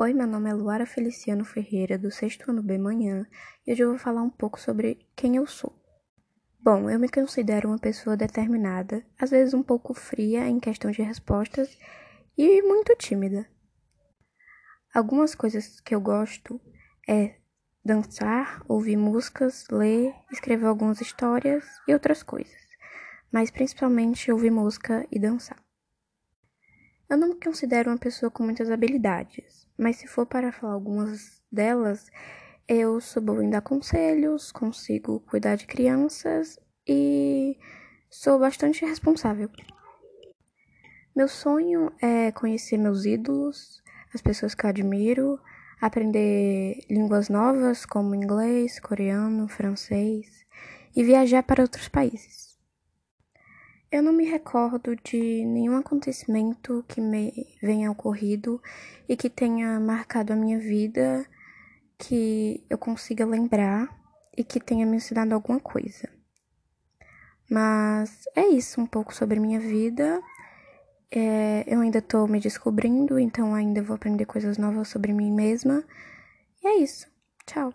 Oi, meu nome é Luara Feliciano Ferreira, do sexto ano B Manhã, e hoje eu vou falar um pouco sobre quem eu sou. Bom, eu me considero uma pessoa determinada, às vezes um pouco fria em questão de respostas e muito tímida. Algumas coisas que eu gosto é dançar, ouvir músicas, ler, escrever algumas histórias e outras coisas, mas principalmente ouvir música e dançar. Eu não me considero uma pessoa com muitas habilidades, mas se for para falar algumas delas, eu sou boa em dar conselhos, consigo cuidar de crianças e sou bastante responsável. Meu sonho é conhecer meus ídolos, as pessoas que eu admiro, aprender línguas novas como inglês, coreano, francês e viajar para outros países. Eu não me recordo de nenhum acontecimento que me venha ocorrido e que tenha marcado a minha vida que eu consiga lembrar e que tenha me ensinado alguma coisa. Mas é isso um pouco sobre minha vida. É, eu ainda tô me descobrindo, então ainda vou aprender coisas novas sobre mim mesma. E é isso. Tchau.